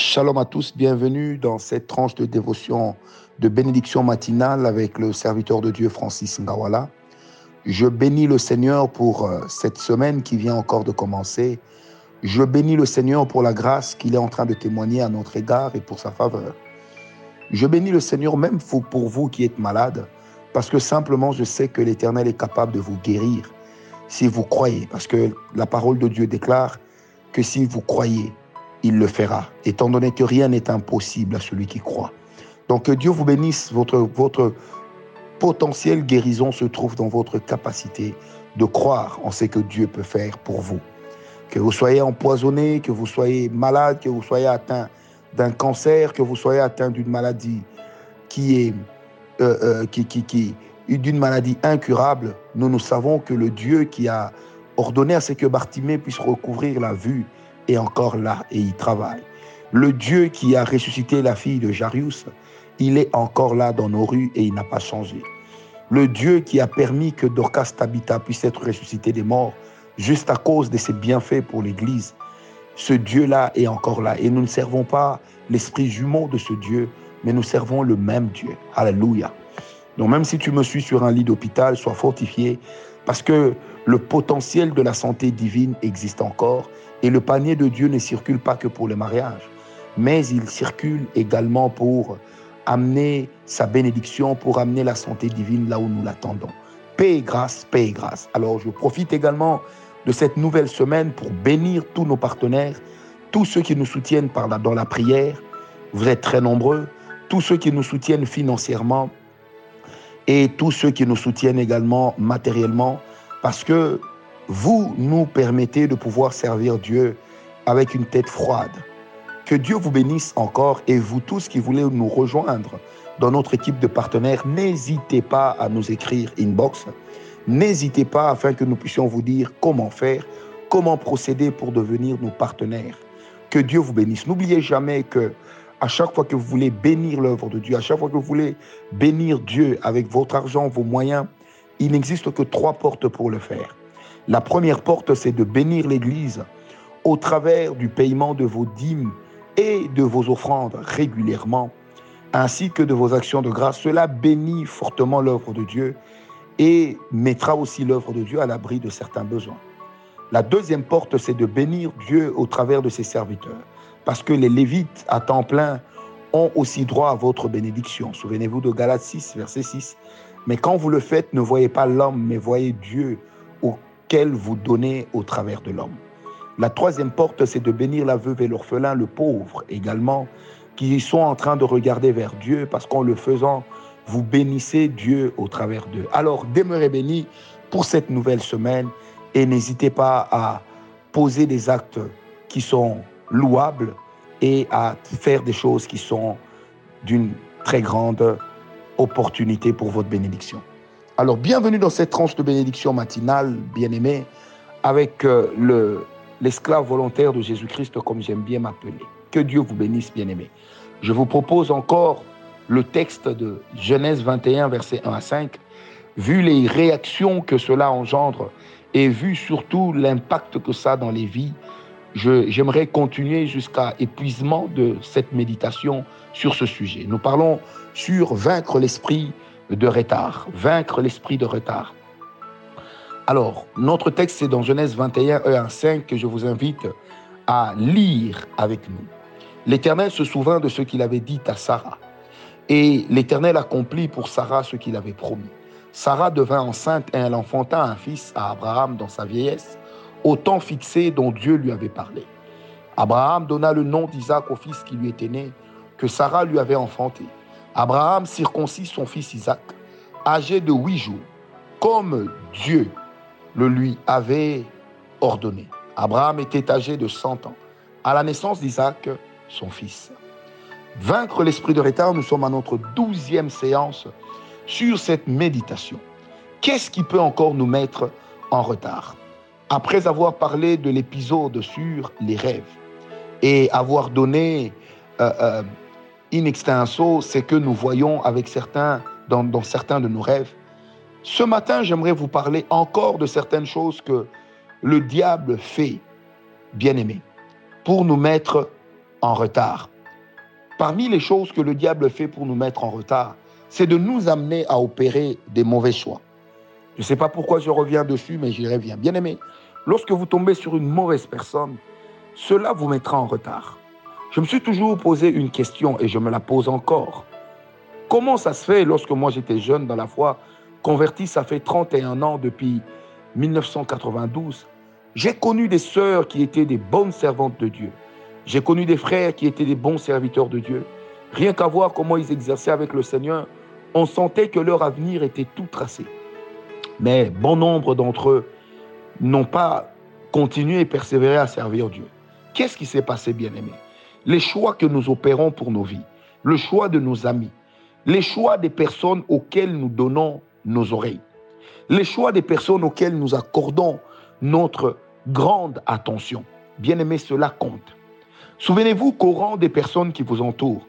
Shalom à tous, bienvenue dans cette tranche de dévotion de bénédiction matinale avec le serviteur de Dieu Francis Ngawala. Je bénis le Seigneur pour euh, cette semaine qui vient encore de commencer. Je bénis le Seigneur pour la grâce qu'il est en train de témoigner à notre égard et pour sa faveur. Je bénis le Seigneur même pour vous qui êtes malade, parce que simplement je sais que l'Éternel est capable de vous guérir si vous croyez, parce que la parole de Dieu déclare que si vous croyez, il le fera, étant donné que rien n'est impossible à celui qui croit. Donc que Dieu vous bénisse, votre, votre potentielle guérison se trouve dans votre capacité de croire en ce que Dieu peut faire pour vous. Que vous soyez empoisonné, que vous soyez malade, que vous soyez atteint d'un cancer, que vous soyez atteint d'une maladie qui est euh, euh, qui, qui, qui d'une maladie incurable, nous nous savons que le Dieu qui a ordonné à ce que Bartimée puisse recouvrir la vue est encore là et il travaille. Le Dieu qui a ressuscité la fille de Jarius, il est encore là dans nos rues et il n'a pas changé. Le Dieu qui a permis que Dorcas Tabitha puisse être ressuscité des morts juste à cause de ses bienfaits pour l'Église, ce Dieu-là est encore là. Et nous ne servons pas l'esprit jumeau de ce Dieu, mais nous servons le même Dieu. Alléluia. Donc même si tu me suis sur un lit d'hôpital, sois fortifié, parce que le potentiel de la santé divine existe encore et le panier de Dieu ne circule pas que pour le mariage, mais il circule également pour amener sa bénédiction, pour amener la santé divine là où nous l'attendons. Paix et grâce, paix et grâce. Alors je profite également de cette nouvelle semaine pour bénir tous nos partenaires, tous ceux qui nous soutiennent dans la prière. Vous êtes très nombreux. Tous ceux qui nous soutiennent financièrement et tous ceux qui nous soutiennent également matériellement, parce que vous nous permettez de pouvoir servir Dieu avec une tête froide. Que Dieu vous bénisse encore et vous tous qui voulez nous rejoindre dans notre équipe de partenaires, n'hésitez pas à nous écrire inbox. N'hésitez pas afin que nous puissions vous dire comment faire, comment procéder pour devenir nos partenaires. Que Dieu vous bénisse. N'oubliez jamais que à chaque fois que vous voulez bénir l'œuvre de Dieu, à chaque fois que vous voulez bénir Dieu avec votre argent, vos moyens, il n'existe que trois portes pour le faire. La première porte, c'est de bénir l'Église au travers du paiement de vos dîmes et de vos offrandes régulièrement, ainsi que de vos actions de grâce. Cela bénit fortement l'œuvre de Dieu et mettra aussi l'œuvre de Dieu à l'abri de certains besoins. La deuxième porte, c'est de bénir Dieu au travers de ses serviteurs, parce que les Lévites à temps plein ont aussi droit à votre bénédiction. Souvenez-vous de Galates 6, verset 6. Mais quand vous le faites, ne voyez pas l'homme, mais voyez Dieu qu'elle vous donnez au travers de l'homme. La troisième porte, c'est de bénir la veuve et l'orphelin, le pauvre également, qui sont en train de regarder vers Dieu parce qu'en le faisant, vous bénissez Dieu au travers d'eux. Alors, demeurez bénis pour cette nouvelle semaine et n'hésitez pas à poser des actes qui sont louables et à faire des choses qui sont d'une très grande opportunité pour votre bénédiction. Alors, bienvenue dans cette tranche de bénédiction matinale, bien-aimé, avec euh, le, l'esclave volontaire de Jésus-Christ, comme j'aime bien m'appeler. Que Dieu vous bénisse, bien-aimé. Je vous propose encore le texte de Genèse 21, versets 1 à 5. Vu les réactions que cela engendre et vu surtout l'impact que ça a dans les vies, j'aimerais continuer jusqu'à épuisement de cette méditation sur ce sujet. Nous parlons sur vaincre l'esprit de retard, vaincre l'esprit de retard. Alors, notre texte, c'est dans Genèse 21, 1 à 5, que je vous invite à lire avec nous. L'Éternel se souvint de ce qu'il avait dit à Sarah. Et l'Éternel accomplit pour Sarah ce qu'il avait promis. Sarah devint enceinte et elle enfanta un fils à Abraham dans sa vieillesse, au temps fixé dont Dieu lui avait parlé. Abraham donna le nom d'Isaac au fils qui lui était né, que Sarah lui avait enfanté. Abraham circoncit son fils Isaac, âgé de huit jours, comme Dieu le lui avait ordonné. Abraham était âgé de cent ans. À la naissance d'Isaac, son fils. Vaincre l'esprit de retard, nous sommes à notre douzième séance sur cette méditation. Qu'est-ce qui peut encore nous mettre en retard? Après avoir parlé de l'épisode sur les rêves et avoir donné euh, euh, in extenso, c'est que nous voyons avec certains, dans, certains de nos rêves. Ce matin, j'aimerais vous parler encore de certaines choses que le diable fait, bien aimé, pour nous mettre en retard. Parmi les choses que le diable fait pour nous mettre en retard, c'est de nous amener à opérer des mauvais choix. Je ne sais pas pourquoi je reviens dessus, mais j'y reviens. Bien aimé, lorsque vous tombez sur une mauvaise personne, cela vous mettra en retard. Je me suis toujours posé une question et je me la pose encore. Comment ça se fait lorsque moi j'étais jeune dans la foi, converti, ça fait 31 ans depuis 1992, j'ai connu des sœurs qui étaient des bonnes servantes de Dieu. J'ai connu des frères qui étaient des bons serviteurs de Dieu. Rien qu'à voir comment ils exerçaient avec le Seigneur, on sentait que leur avenir était tout tracé. Mais bon nombre d'entre eux n'ont pas continué et persévéré à servir Dieu. Qu'est-ce qui s'est passé, bien-aimés? Les choix que nous opérons pour nos vies, le choix de nos amis, les choix des personnes auxquelles nous donnons nos oreilles, les choix des personnes auxquelles nous accordons notre grande attention. Bien-aimés, cela compte. Souvenez-vous qu'au rang des personnes qui vous entourent,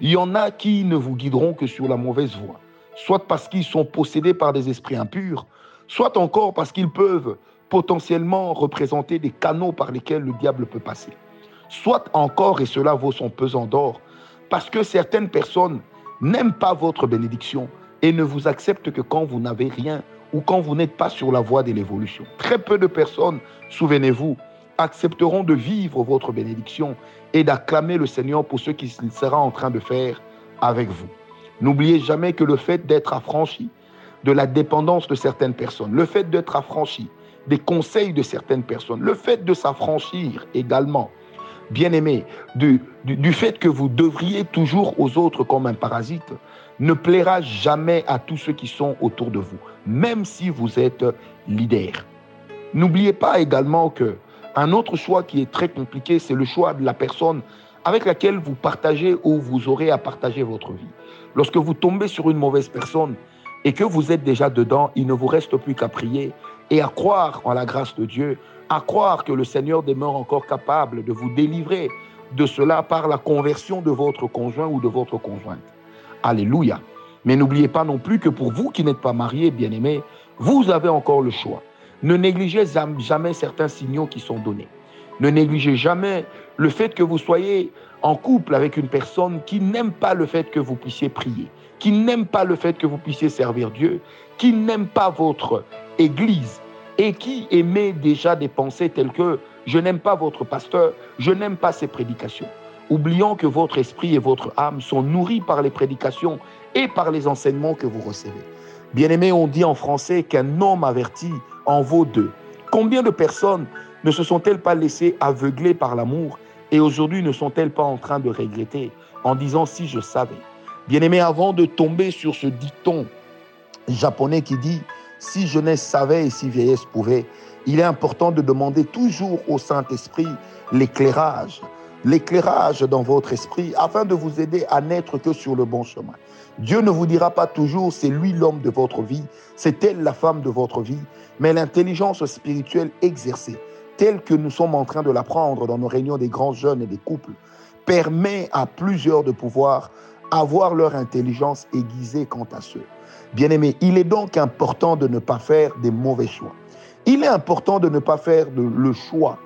il y en a qui ne vous guideront que sur la mauvaise voie, soit parce qu'ils sont possédés par des esprits impurs, soit encore parce qu'ils peuvent potentiellement représenter des canaux par lesquels le diable peut passer. Soit encore, et cela vaut son pesant d'or, parce que certaines personnes n'aiment pas votre bénédiction et ne vous acceptent que quand vous n'avez rien ou quand vous n'êtes pas sur la voie de l'évolution. Très peu de personnes, souvenez-vous, accepteront de vivre votre bénédiction et d'acclamer le Seigneur pour ce qu'il sera en train de faire avec vous. N'oubliez jamais que le fait d'être affranchi de la dépendance de certaines personnes, le fait d'être affranchi des conseils de certaines personnes, le fait de s'affranchir également, bien aimé, du, du, fait que vous devriez toujours aux autres comme un parasite, ne plaira jamais à tous ceux qui sont autour de vous, même si vous êtes leader. N'oubliez pas également que un autre choix qui est très compliqué, c'est le choix de la personne avec laquelle vous partagez ou vous aurez à partager votre vie. Lorsque vous tombez sur une mauvaise personne et que vous êtes déjà dedans, il ne vous reste plus qu'à prier et à croire en la grâce de Dieu, à croire que le Seigneur demeure encore capable de vous délivrer de cela par la conversion de votre conjoint ou de votre conjointe. Alléluia. Mais n'oubliez pas non plus que pour vous qui n'êtes pas mariés, bien-aimés, vous avez encore le choix. Ne négligez jamais certains signaux qui sont donnés. Ne négligez jamais le fait que vous soyez en couple avec une personne qui n'aime pas le fait que vous puissiez prier, qui n'aime pas le fait que vous puissiez servir Dieu, qui n'aime pas votre Église et qui émet déjà des pensées telles que je n'aime pas votre pasteur, je n'aime pas ses prédications. Oublions que votre esprit et votre âme sont nourris par les prédications et par les enseignements que vous recevez. Bien-aimé, on dit en français qu'un homme averti en vaut deux. Combien de personnes ne se sont-elles pas laissées aveugler par l'amour et aujourd'hui ne sont-elles pas en train de regretter en disant si je savais? Bien-aimé, avant de tomber sur ce dicton japonais qui dit si jeunesse savait et si vieillesse pouvait, il est important de demander toujours au Saint-Esprit l'éclairage, l'éclairage dans votre esprit afin de vous aider à n'être que sur le bon chemin. Dieu ne vous dira pas toujours c'est lui l'homme de votre vie, c'est elle la femme de votre vie, mais l'intelligence spirituelle exercée, telle que nous sommes en train de l'apprendre dans nos réunions des grands jeunes et des couples, permet à plusieurs de pouvoir avoir leur intelligence aiguisée quant à ceux. Bien-aimés, il est donc important de ne pas faire des mauvais choix. Il est important de ne pas faire le choix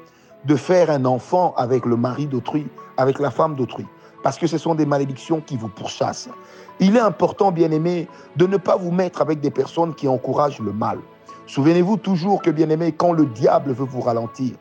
de faire un enfant avec le mari d'autrui, avec la femme d'autrui, parce que ce sont des malédictions qui vous pourchassent. Il est important, bien-aimé, de ne pas vous mettre avec des personnes qui encouragent le mal. Souvenez-vous toujours que, bien-aimé, quand le diable veut vous ralentir,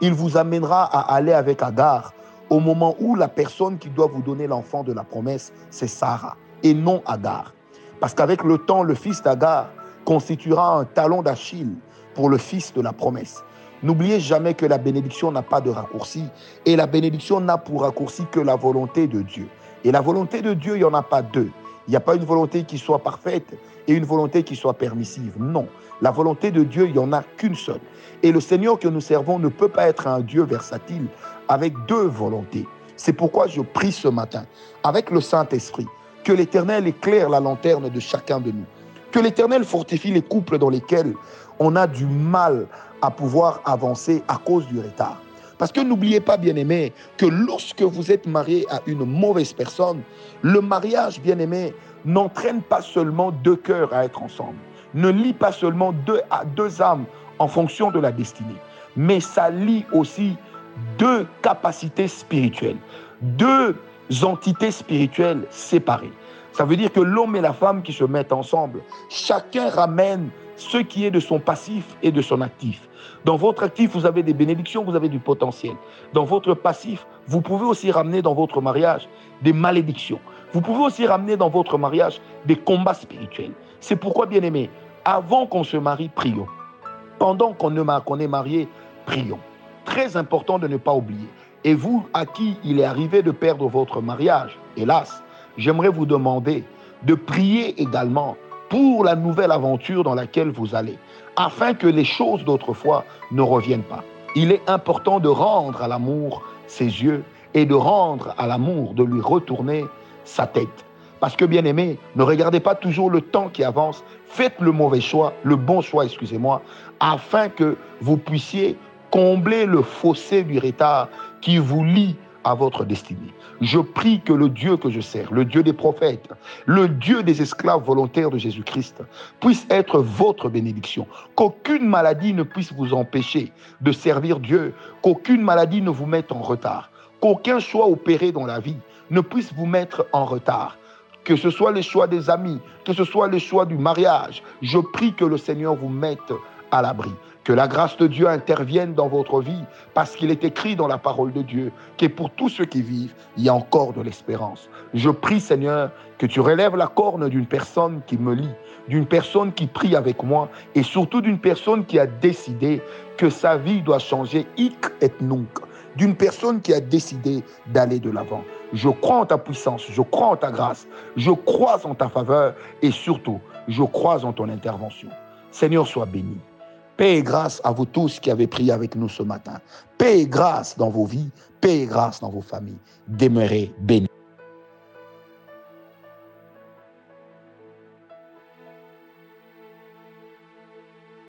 il vous amènera à aller avec Agar au moment où la personne qui doit vous donner l'enfant de la promesse, c'est Sarah et non Agar. Parce qu'avec le temps, le fils d'Agar constituera un talon d'Achille pour le fils de la promesse. N'oubliez jamais que la bénédiction n'a pas de raccourci et la bénédiction n'a pour raccourci que la volonté de Dieu. Et la volonté de Dieu, il n'y en a pas deux. Il n'y a pas une volonté qui soit parfaite et une volonté qui soit permissive. Non. La volonté de Dieu, il n'y en a qu'une seule. Et le Seigneur que nous servons ne peut pas être un Dieu versatile avec deux volontés. C'est pourquoi je prie ce matin avec le Saint-Esprit que l'Éternel éclaire la lanterne de chacun de nous. Que l'Éternel fortifie les couples dans lesquels on a du mal à pouvoir avancer à cause du retard. Parce que n'oubliez pas, bien-aimé, que lorsque vous êtes marié à une mauvaise personne, le mariage, bien-aimé, n'entraîne pas seulement deux cœurs à être ensemble, ne lie pas seulement deux, deux âmes en fonction de la destinée, mais ça lie aussi deux capacités spirituelles, deux entités spirituelles séparées. Ça veut dire que l'homme et la femme qui se mettent ensemble, chacun ramène ce qui est de son passif et de son actif. Dans votre actif, vous avez des bénédictions, vous avez du potentiel. Dans votre passif, vous pouvez aussi ramener dans votre mariage des malédictions. Vous pouvez aussi ramener dans votre mariage des combats spirituels. C'est pourquoi, bien aimé, avant qu'on se marie, prions. Pendant qu'on est marié, prions. Très important de ne pas oublier. Et vous, à qui il est arrivé de perdre votre mariage, hélas, j'aimerais vous demander de prier également pour la nouvelle aventure dans laquelle vous allez, afin que les choses d'autrefois ne reviennent pas. Il est important de rendre à l'amour ses yeux et de rendre à l'amour, de lui retourner sa tête. Parce que bien aimé, ne regardez pas toujours le temps qui avance, faites le mauvais choix, le bon choix, excusez-moi, afin que vous puissiez combler le fossé du retard qui vous lie à votre destinée. Je prie que le Dieu que je sers, le Dieu des prophètes, le Dieu des esclaves volontaires de Jésus-Christ, puisse être votre bénédiction. Qu'aucune maladie ne puisse vous empêcher de servir Dieu, qu'aucune maladie ne vous mette en retard, qu'aucun choix opéré dans la vie ne puisse vous mettre en retard. Que ce soit les choix des amis, que ce soit les choix du mariage, je prie que le Seigneur vous mette à l'abri. Que la grâce de Dieu intervienne dans votre vie, parce qu'il est écrit dans la parole de Dieu que pour tous ceux qui vivent, il y a encore de l'espérance. Je prie, Seigneur, que tu relèves la corne d'une personne qui me lit, d'une personne qui prie avec moi, et surtout d'une personne qui a décidé que sa vie doit changer hic et nunc, d'une personne qui a décidé d'aller de l'avant. Je crois en ta puissance, je crois en ta grâce, je crois en ta faveur, et surtout, je crois en ton intervention. Seigneur, sois béni. Paix et grâce à vous tous qui avez prié avec nous ce matin. Paix et grâce dans vos vies, paix et grâce dans vos familles. Demeurez bénis.